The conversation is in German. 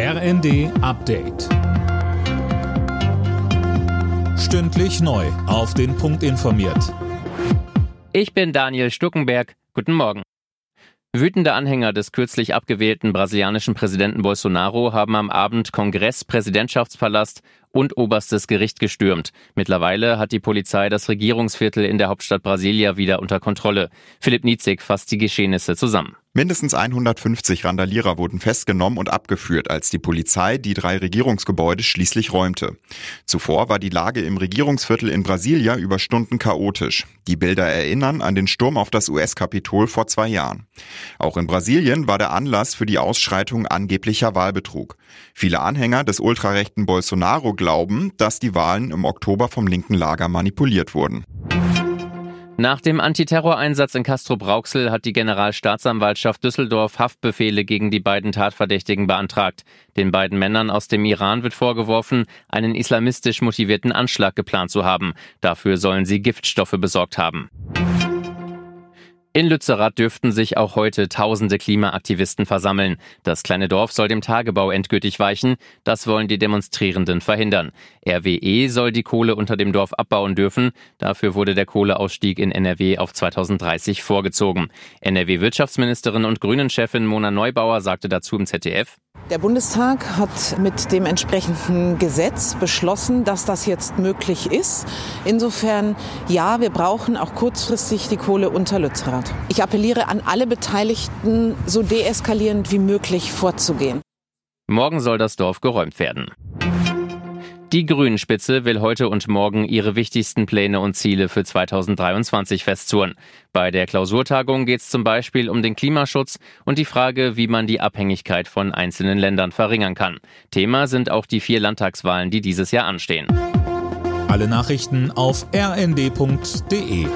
RND Update. Stündlich neu. Auf den Punkt informiert. Ich bin Daniel Stuckenberg. Guten Morgen. Wütende Anhänger des kürzlich abgewählten brasilianischen Präsidenten Bolsonaro haben am Abend Kongress, Präsidentschaftspalast und oberstes Gericht gestürmt. Mittlerweile hat die Polizei das Regierungsviertel in der Hauptstadt Brasilia wieder unter Kontrolle. Philipp Nietzig fasst die Geschehnisse zusammen. Mindestens 150 Randalierer wurden festgenommen und abgeführt, als die Polizei die drei Regierungsgebäude schließlich räumte. Zuvor war die Lage im Regierungsviertel in Brasilia über Stunden chaotisch. Die Bilder erinnern an den Sturm auf das US-Kapitol vor zwei Jahren. Auch in Brasilien war der Anlass für die Ausschreitung angeblicher Wahlbetrug. Viele Anhänger des ultrarechten Bolsonaro glauben, dass die Wahlen im Oktober vom linken Lager manipuliert wurden. Nach dem Antiterroreinsatz in Castro-Brauxel hat die Generalstaatsanwaltschaft Düsseldorf Haftbefehle gegen die beiden Tatverdächtigen beantragt. Den beiden Männern aus dem Iran wird vorgeworfen, einen islamistisch motivierten Anschlag geplant zu haben. Dafür sollen sie Giftstoffe besorgt haben. In Lützerath dürften sich auch heute tausende Klimaaktivisten versammeln. Das kleine Dorf soll dem Tagebau endgültig weichen. Das wollen die Demonstrierenden verhindern. RWE soll die Kohle unter dem Dorf abbauen dürfen. Dafür wurde der Kohleausstieg in NRW auf 2030 vorgezogen. NRW-Wirtschaftsministerin und Grünen-Chefin Mona Neubauer sagte dazu im ZDF, der Bundestag hat mit dem entsprechenden Gesetz beschlossen, dass das jetzt möglich ist. Insofern, ja, wir brauchen auch kurzfristig die Kohle unter Lützerath. Ich appelliere an alle Beteiligten, so deeskalierend wie möglich vorzugehen. Morgen soll das Dorf geräumt werden. Die Grünen-Spitze will heute und morgen ihre wichtigsten Pläne und Ziele für 2023 festzurren. Bei der Klausurtagung geht es zum Beispiel um den Klimaschutz und die Frage, wie man die Abhängigkeit von einzelnen Ländern verringern kann. Thema sind auch die vier Landtagswahlen, die dieses Jahr anstehen. Alle Nachrichten auf rnd.de